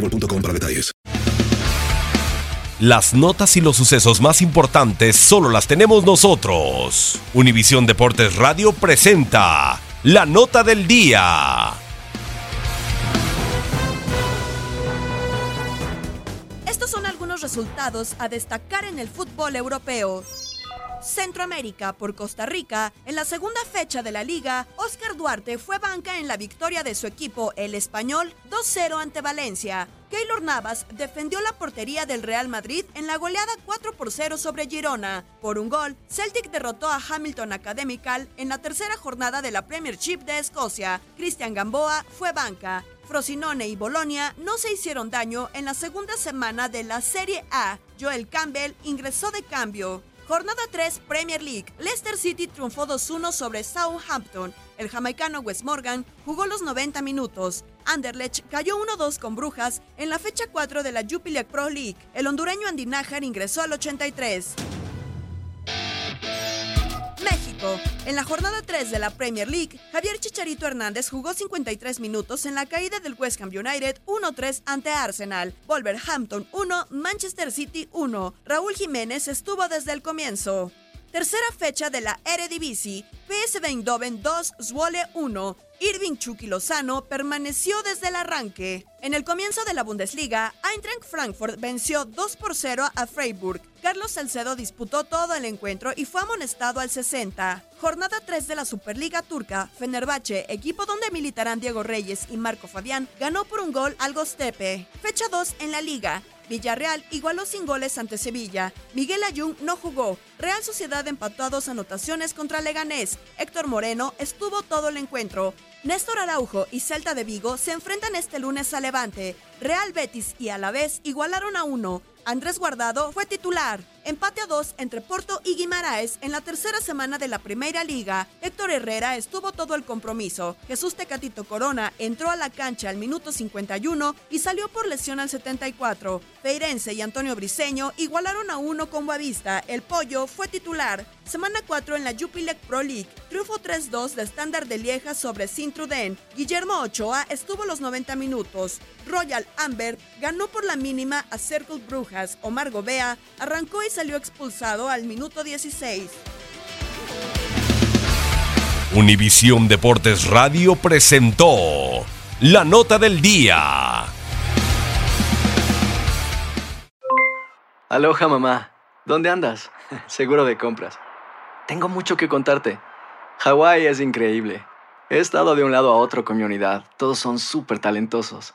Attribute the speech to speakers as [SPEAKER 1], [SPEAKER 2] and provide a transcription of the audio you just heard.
[SPEAKER 1] boostmobile.com para detalles.
[SPEAKER 2] Las notas y los sucesos más importantes solo las tenemos nosotros. Univisión Deportes Radio presenta la nota del día.
[SPEAKER 3] Estos son algunos resultados a destacar en el fútbol europeo. Centroamérica por Costa Rica, en la segunda fecha de la liga, Oscar Duarte fue banca en la victoria de su equipo, el español, 2-0 ante Valencia. Keylor Navas defendió la portería del Real Madrid en la goleada 4 por 0 sobre Girona. Por un gol, Celtic derrotó a Hamilton Academical en la tercera jornada de la Premiership de Escocia. Cristian Gamboa fue banca. Frosinone y Bolonia no se hicieron daño en la segunda semana de la Serie A. Joel Campbell ingresó de cambio. Jornada 3 Premier League. Leicester City triunfó 2-1 sobre Southampton. El jamaicano Wes Morgan jugó los 90 minutos. Anderlecht cayó 1-2 con Brujas en la fecha 4 de la Jupiler Pro League. El hondureño Andy Nájar ingresó al 83. En la jornada 3 de la Premier League, Javier Chicharito Hernández jugó 53 minutos en la caída del West Ham United 1-3 ante Arsenal. Wolverhampton 1, Manchester City 1. Raúl Jiménez estuvo desde el comienzo. Tercera fecha de la Eredivisie, PSV Eindhoven 2, Zwolle 1. Irving Chucky Lozano permaneció desde el arranque. En el comienzo de la Bundesliga, Eintracht Frankfurt venció 2 por 0 a Freiburg. Carlos Salcedo disputó todo el encuentro y fue amonestado al 60. Jornada 3 de la Superliga Turca, Fenerbahce, equipo donde militarán Diego Reyes y Marco Fabián, ganó por un gol al Gostepe. Fecha 2 en la liga. Villarreal igualó sin goles ante Sevilla. Miguel Ayun no jugó. Real Sociedad empató a dos anotaciones contra Leganés. Héctor Moreno estuvo todo el encuentro. Néstor Araujo y Celta de Vigo se enfrentan este lunes a Levante. Real Betis y Alavés igualaron a uno. Andrés Guardado fue titular. Empate a dos entre Porto y Guimaraes en la tercera semana de la Primera Liga. Héctor Herrera estuvo todo el compromiso. Jesús Tecatito Corona entró a la cancha al minuto 51 y salió por lesión al 74. Feirense y Antonio Briseño igualaron a uno con Boavista. El Pollo fue titular. Semana 4 en la Jupiler Pro League. Triunfo 3-2 de estándar de Lieja sobre Sintruden. Guillermo Ochoa estuvo los 90 minutos. Royal Amber ganó por la mínima a Circle Brujas. Omar Gobea arrancó y salió expulsado al minuto 16.
[SPEAKER 2] Univisión Deportes Radio presentó la nota del día.
[SPEAKER 4] Aloha mamá. ¿Dónde andas? Seguro de compras. Tengo mucho que contarte. Hawái es increíble. He estado de un lado a otro con mi unidad. Todos son súper talentosos.